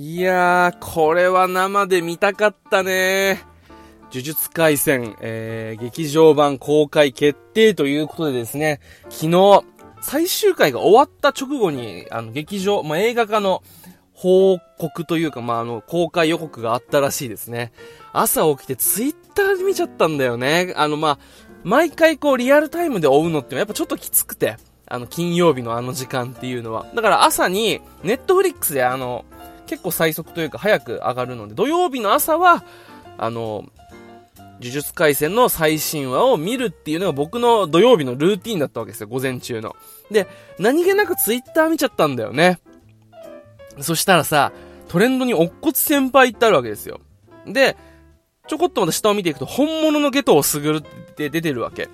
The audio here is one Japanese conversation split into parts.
いやー、これは生で見たかったね呪術回戦、えー、劇場版公開決定ということでですね、昨日、最終回が終わった直後に、あの、劇場、まあ、映画化の報告というか、まあ、あの、公開予告があったらしいですね。朝起きてツイッターで見ちゃったんだよね。あの、まあ、毎回こうリアルタイムで追うのってやっぱちょっときつくて、あの、金曜日のあの時間っていうのは。だから朝に、ネットフリックスであの、結構最速というか早く上がるので、土曜日の朝は、あの、呪術回戦の最新話を見るっていうのが僕の土曜日のルーティンだったわけですよ、午前中の。で、何気なくツイッター見ちゃったんだよね。そしたらさ、トレンドに乙骨先輩ってあるわけですよ。で、ちょこっとまた下を見ていくと、本物のゲトをすぐるって出てるわけ。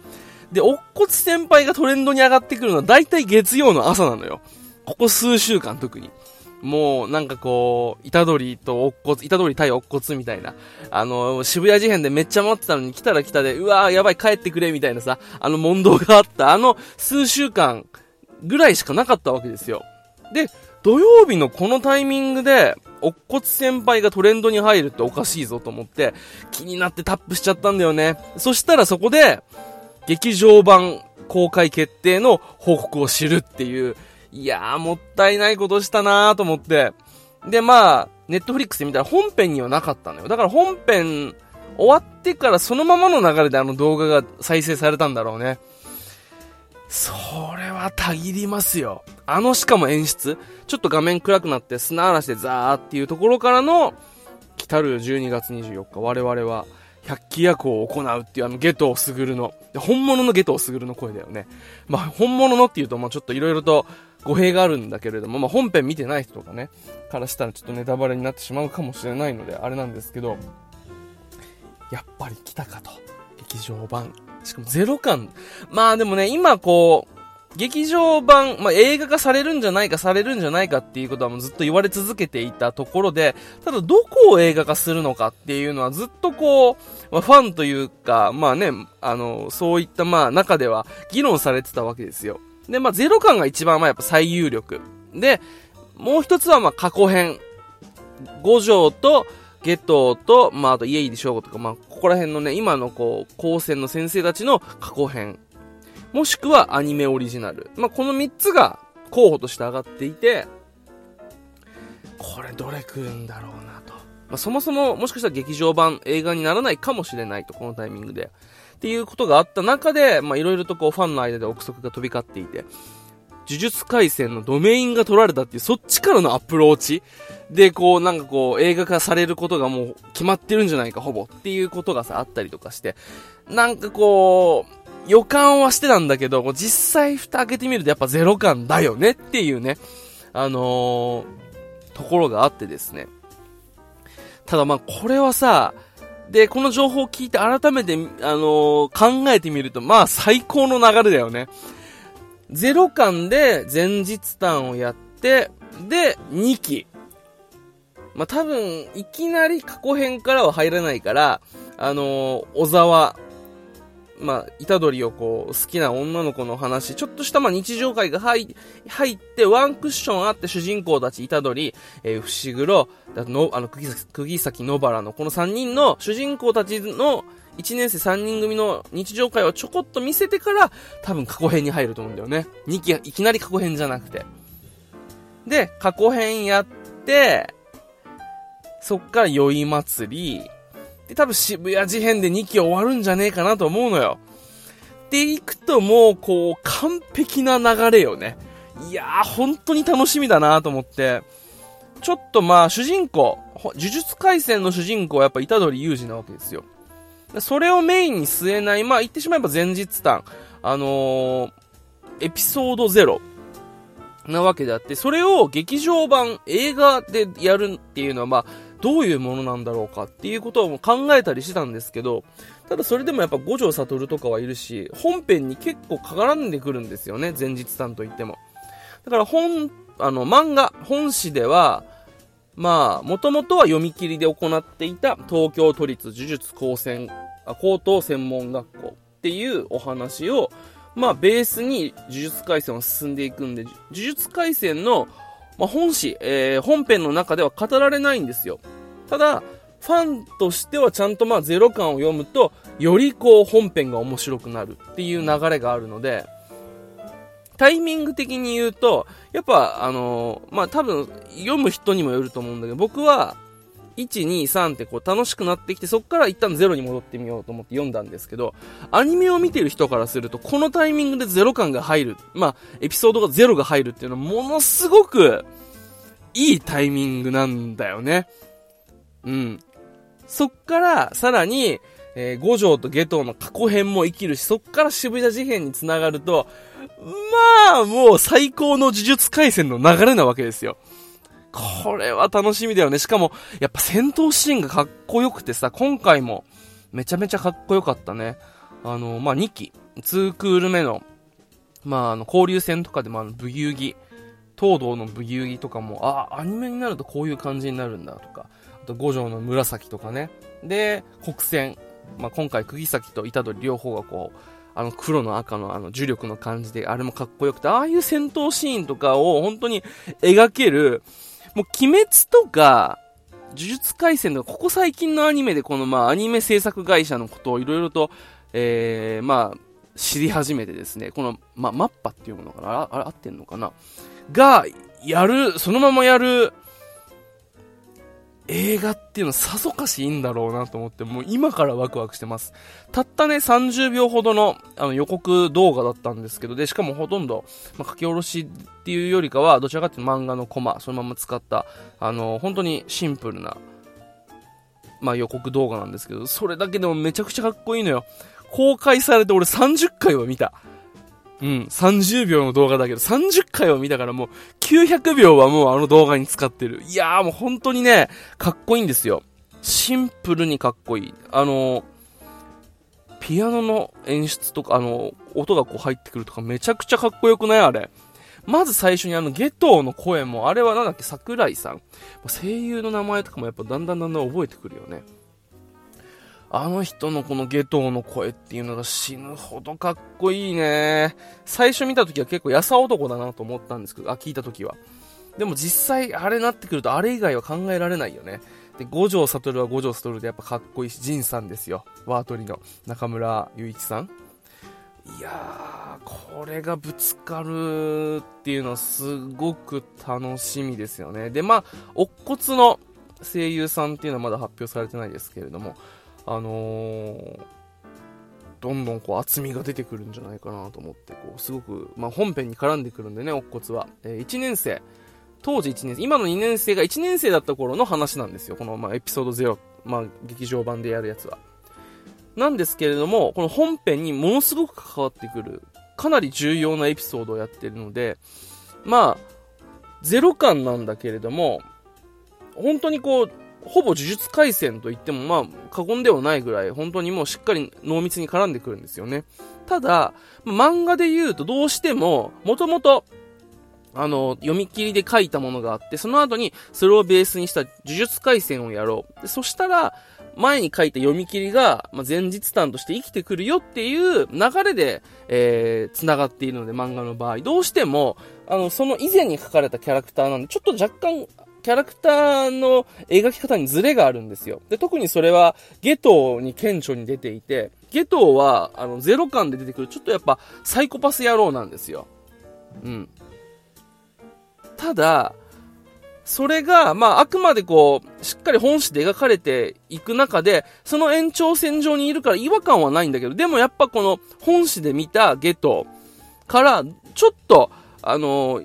で、乙骨先輩がトレンドに上がってくるのは大体月曜の朝なのよ。ここ数週間特に。もう、なんかこう、虎取と乙骨、虎取対乙骨みたいな。あの、渋谷事変でめっちゃ待ってたのに来たら来たで、うわーやばい帰ってくれみたいなさ、あの問答があった、あの数週間ぐらいしかなかったわけですよ。で、土曜日のこのタイミングで、乙骨先輩がトレンドに入るっておかしいぞと思って、気になってタップしちゃったんだよね。そしたらそこで、劇場版公開決定の報告を知るっていう、いやー、もったいないことしたなーと思って。で、まあ、ネットフリックスで見たら本編にはなかったのよ。だから本編終わってからそのままの流れであの動画が再生されたんだろうね。それはたぎりますよ。あのしかも演出。ちょっと画面暗くなって砂嵐でザーっていうところからの、来たる12月24日、我々は百鬼夜行を行うっていうあのゲトをすぐるの。本物のゲトをすぐるの声だよね。まあ本物のっていうとまあちょっと色々と語弊があるんだけれども、まあ本編見てない人とかね、からしたらちょっとネタバレになってしまうかもしれないのであれなんですけど、やっぱり来たかと。劇場版。しかもゼロ感。まあでもね、今こう、劇場版、まあ、映画化されるんじゃないか、されるんじゃないかっていうことはもうずっと言われ続けていたところで、ただどこを映画化するのかっていうのはずっとこう、まあ、ファンというか、まあね、あの、そういったまあ中では議論されてたわけですよ。で、まあゼロ感が一番まあやっぱ最有力。で、もう一つはまあ過去編。五条と、ゲトと、まあ、あと家入翔吾とか、まあ、ここら辺のね、今のこう、高専の先生たちの過去編。もしくはアニメオリジナル。まあ、この3つが候補として上がっていて、これどれ来るんだろうなと。まあ、そもそももしかしたら劇場版映画にならないかもしれないと、このタイミングで。っていうことがあった中で、ま、いろいろとこうファンの間で憶測が飛び交っていて、呪術回戦のドメインが取られたっていう、そっちからのアプローチで、こう、なんかこう、映画化されることがもう決まってるんじゃないか、ほぼ。っていうことがさ、あったりとかして、なんかこう、予感はしてたんだけど、実際蓋開けてみるとやっぱゼロ感だよねっていうね、あのー、ところがあってですね。ただまあこれはさ、で、この情報を聞いて改めて、あのー、考えてみると、まあ最高の流れだよね。ゼロ感で前日談をやって、で、2期。まあ、多分、いきなり過去編からは入らないから、あのー、小沢まあ、虎取をこう、好きな女の子の話、ちょっとしたまあ日常会が入入って、ワンクッションあって主人公たち、虎取、えー、伏黒、あの、あの、釘崎、釘崎野原のこの3人の主人公たちの1年生3人組の日常会をちょこっと見せてから、多分過去編に入ると思うんだよね。2期、いきなり過去編じゃなくて。で、過去編やって、そっから酔い祭り、で、多分渋谷事変で2期終わるんじゃねえかなと思うのよ。で、いくともう、こう、完璧な流れよね。いやー、本当に楽しみだなと思って。ちょっとまあ、主人公、呪術回戦の主人公はやっぱ虎杖裕二なわけですよ。それをメインに据えない、まあ言ってしまえば前日談、あのー、エピソード0なわけであって、それを劇場版、映画でやるっていうのはまあ、どういうものなんだろうかっていうことを考えたりしてたんですけど、ただそれでもやっぱ五条悟とかはいるし、本編に結構絡んでくるんですよね、前日談といっても。だから本、あの、漫画、本誌では、まあ、もともとは読み切りで行っていた東京都立呪術高専、高等専門学校っていうお話を、まあ、ベースに呪術回戦を進んでいくんで、呪術回戦のまあ、本誌、えー、本編の中では語られないんですよ。ただ、ファンとしてはちゃんとまあゼロ感を読むと、よりこう本編が面白くなるっていう流れがあるので、タイミング的に言うと、やっぱあのー、まあ多分読む人にもよると思うんだけど、僕は1、2、3ってこう楽しくなってきて、そこから一旦ゼロに戻ってみようと思って読んだんですけど、アニメを見てる人からすると、このタイミングでゼロ感が入る、まあ、エピソードがゼロが入るっていうのはものすごくいいタイミングなんだよね。うん。そっからさらに、えー、五条と下等の過去編も生きるし、そっから渋谷事変につながると、まあ、もう最高の呪術回戦の流れなわけですよ。これは楽しみだよね。しかも、やっぱ戦闘シーンがかっこよくてさ、今回もめちゃめちゃかっこよかったね。あの、まあ、2期、2クール目の、まあ、あの、交流戦とかでもあの、ブギウギ、東堂のブギウギとかも、ああ、アニメになるとこういう感じになるんだとか、と五条の紫とかね。で、国戦、まあ、今回釘崎と虎杖両方がこう、あの黒の赤のあの重力の感じで、あれもかっこよくて、ああいう戦闘シーンとかを本当に描ける、もう、鬼滅とか、呪術廻戦とか、ここ最近のアニメでこの、まあ、アニメ制作会社のことをいろいろと、えー、まあ、知り始めてですね、この、まあ、マッパっていうものかなああれ合ってんのかな？が、やる、そのままやる、映画っていうのはさぞかしいいんだろうなと思って、もう今からワクワクしてます。たったね、30秒ほどのあの予告動画だったんですけど、で、しかもほとんど、まあ、書き下ろしっていうよりかは、どちらかっていうと漫画のコマ、そのまま使った、あの、本当にシンプルな、まあ予告動画なんですけど、それだけでもめちゃくちゃかっこいいのよ。公開されて俺30回は見た。うん、30秒の動画だけど、30回を見たからもう、900秒はもうあの動画に使ってる。いやーもう本当にね、かっこいいんですよ。シンプルにかっこいい。あのピアノの演出とか、あの音がこう入ってくるとかめちゃくちゃかっこよくない？あれ。まず最初にあの、ゲトウの声も、あれはなんだっけ、桜井さん。声優の名前とかもやっぱだんだんだんだん覚えてくるよね。あの人のこのゲトウの声っていうのが死ぬほどかっこいいね。最初見た時は結構優男だなと思ったんですけど、あ、聞いた時は。でも実際あれなってくるとあれ以外は考えられないよね。で、五条悟は五条悟でやっぱかっこいいし、ジンさんですよ。ワートリの中村雄一さん。いやー、これがぶつかるっていうのはすごく楽しみですよね。で、まあ、乙骨の声優さんっていうのはまだ発表されてないですけれども、あのー、どんどんこう厚みが出てくるんじゃないかなと思って、こう、すごく、まあ、本編に絡んでくるんでね、乙骨は。えー、1年生、当時1年生、今の2年生が1年生だった頃の話なんですよ。この、まあ、エピソード0、まあ、劇場版でやるやつは。なんですけれども、この本編にものすごく関わってくる、かなり重要なエピソードをやってるので、まあ、ゼロ感なんだけれども、本当にこう、ほぼ呪術廻戦と言ってもまあ過言ではないぐらい本当にもうしっかり濃密に絡んでくるんですよね。ただ、漫画で言うとどうしても、もともとあの、読み切りで書いたものがあって、その後にそれをベースにした呪術廻戦をやろう。そしたら、前に書いた読み切りが、まあ、前日談として生きてくるよっていう流れで、えー、繋がっているので、漫画の場合。どうしても、あの、その以前に書かれたキャラクターなんで、ちょっと若干キャラクターの描き方にズレがあるんですよ。で、特にそれは、ゲトに顕著に出ていて、ゲトは、あの、ゼロ感で出てくる、ちょっとやっぱ、サイコパス野郎なんですよ。うん。ただ、それが、まあ、あくまでこう、しっかり本誌で描かれていく中で、その延長線上にいるから違和感はないんだけど、でもやっぱこの本誌で見たゲトから、ちょっと、あの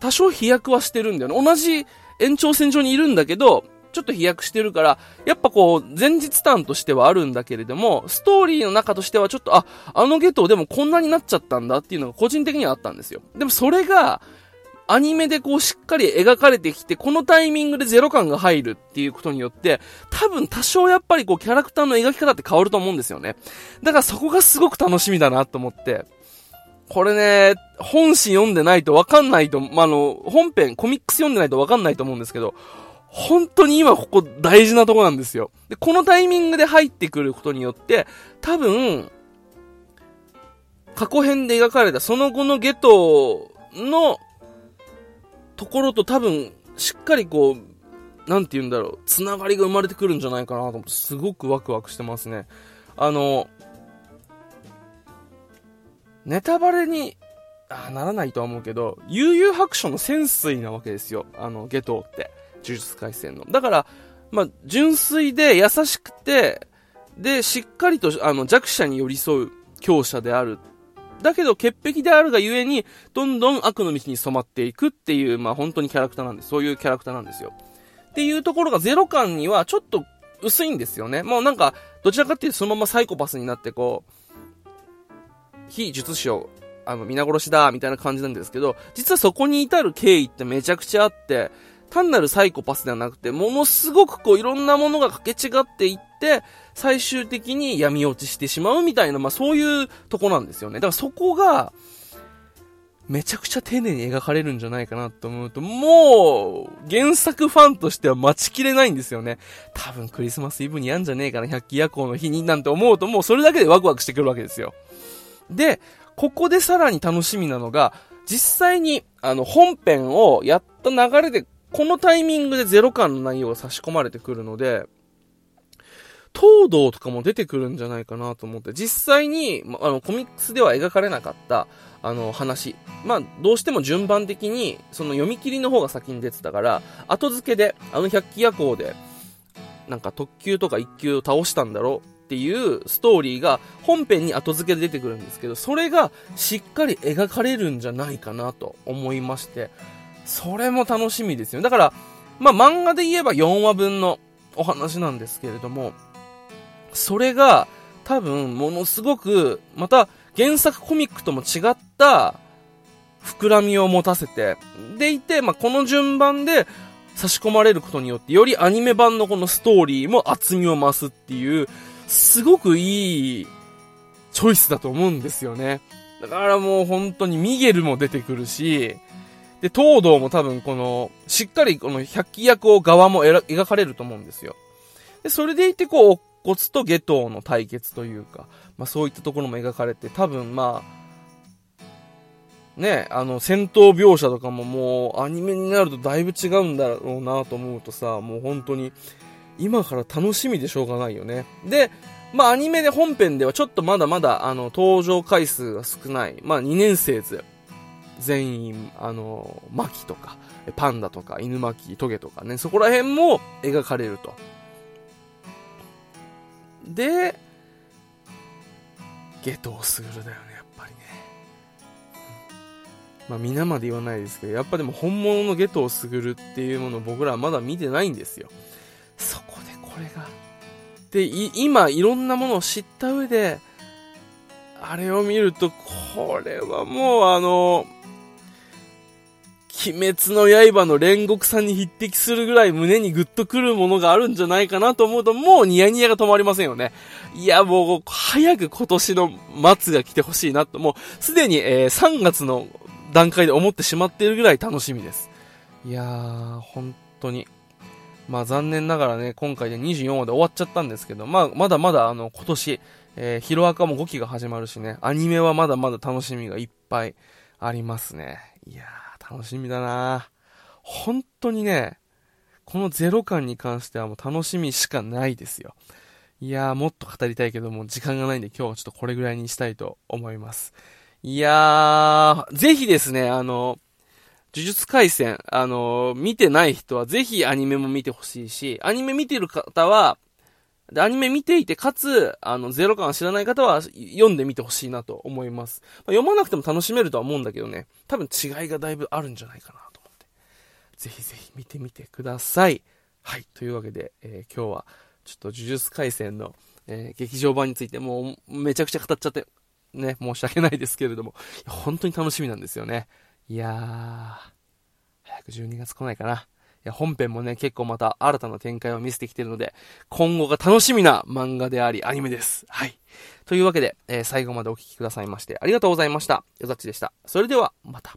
多少飛躍はしてるんだよね。同じ延長線上にいるんだけど、ちょっと飛躍してるから、やっぱこう、前日談としてはあるんだけれども、ストーリーの中としてはちょっと、あ、あのゲトでもこんなになっちゃったんだっていうのが個人的にはあったんですよ。でもそれが、アニメでこうしっかり描かれてきて、このタイミングでゼロ感が入るっていうことによって、多分多少やっぱりこうキャラクターの描き方って変わると思うんですよね。だからそこがすごく楽しみだなと思って。これね、本誌読んでないとわかんないと、まあ、の、本編、コミックス読んでないとわかんないと思うんですけど、本当に今ここ大事なとこなんですよ。で、このタイミングで入ってくることによって、多分、過去編で描かれたその後のゲトのところと多分、しっかりこう、なんて言うんだろう、つながりが生まれてくるんじゃないかなと思って、すごくワクワクしてますね。あの、ネタバレに、あならないとは思うけど、悠々白書の潜水なわけですよ。あの、ゲトウって。呪術廻戦の。だから、まあ、純粋で優しくて、で、しっかりと、あの、弱者に寄り添う強者である。だけど、潔癖であるがゆえに、どんどん悪の道に染まっていくっていう、まあ、本当にキャラクターなんです。そういうキャラクターなんですよ。っていうところがゼロ感にはちょっと薄いんですよね。もうなんか、どちらかっていうとそのままサイコパスになってこう、非術師を、あの、皆殺しだ、みたいな感じなんですけど、実はそこに至る経緯ってめちゃくちゃあって、単なるサイコパスではなくて、ものすごくこういろんなものが掛け違っていって、最終的に闇落ちしてしまうみたいな、まあそういうとこなんですよね。だからそこが、めちゃくちゃ丁寧に描かれるんじゃないかなと思うと、もう、原作ファンとしては待ちきれないんですよね。多分クリスマスイブにやんじゃねえかな、百鬼夜行の日になんて思うと、もうそれだけでワクワクしてくるわけですよ。で、ここでさらに楽しみなのが、実際に、あの、本編をやった流れでこのタイミングでゼロ感の内容が差し込まれてくるので、東堂とかも出てくるんじゃないかなと思って、実際に、あの、コミックスでは描かれなかった、あの、話。まあ、どうしても順番的に、その読み切りの方が先に出てたから、後付けで、あの百鬼夜行で、なんか特急とか一級を倒したんだろうっていうストーリーが本編に後付けで出てくるんですけど、それがしっかり描かれるんじゃないかなと思いまして、それも楽しみですよ。だから、まあ、漫画で言えば4話分のお話なんですけれども、それが多分ものすごく、また原作コミックとも違った膨らみを持たせて、でいて、まあ、この順番で差し込まれることによって、よりアニメ版のこのストーリーも厚みを増すっていう、すごくいいチョイスだと思うんですよね。だからもう本当にミゲルも出てくるし、で、東堂も多分この、しっかりこの百鬼役を側も描かれると思うんですよ。で、それでいてこう、乙骨と下等の対決というか、まあそういったところも描かれて、多分まあ、ね、あの、戦闘描写とかももうアニメになるとだいぶ違うんだろうなと思うとさ、もう本当に、今から楽しみでしょうがないよね。で、まあアニメで本編ではちょっとまだまだあの登場回数が少ない、まあ2年生図全員、あの、マキとか、パンダとか、犬巻、トゲとかね、そこら辺も描かれると。で、ゲトウスグルだよね、やっぱりね。まあ、皆まで言わないですけど、やっぱでも本物のゲトウスグルっていうものを僕らはまだ見てないんですよ。これが。で、今、いろんなものを知った上で、あれを見ると、これはもうあの、鬼滅の刃の煉獄さんに匹敵するぐらい胸にグッとくるものがあるんじゃないかなと思うと、もうニヤニヤが止まりませんよね。いや、もう、早く今年の末が来てほしいなと、もう、すでに、えー、3月の段階で思ってしまっているぐらい楽しみです。いやー、本当に。まあ残念ながらね、今回で24話で終わっちゃったんですけど、まあまだまだあの今年、えー、ヒロアカも5期が始まるしね、アニメはまだまだ楽しみがいっぱいありますね。いやー。楽しみだな本当にね、このゼロ感に関してはもう楽しみしかないですよ。いやー、もっと語りたいけども、時間がないんで今日はちょっとこれぐらいにしたいと思います。いやー、ぜひですね、あの、呪術回戦、あの、見てない人はぜひアニメも見てほしいし、アニメ見てる方は、で、アニメ見ていて、かつ、あの、ゼロ感知らない方は読んでみてほしいなと思います。まあ、読まなくても楽しめるとは思うんだけどね、多分違いがだいぶあるんじゃないかなと思って。ぜひぜひ見てみてください。はい。というわけで、えー、今日は、ちょっと呪術回戦の、えー、劇場版についてもうめちゃくちゃ語っちゃって、ね、申し訳ないですけれども、本当に楽しみなんですよね。いやー、早く12月来ないかな。いや、本編もね、結構また新たな展開を見せてきてるので、今後が楽しみな漫画であり、アニメです。はい。というわけで、えー、最後までお聴きくださいまして、ありがとうございました。よざっちでした。それでは、また。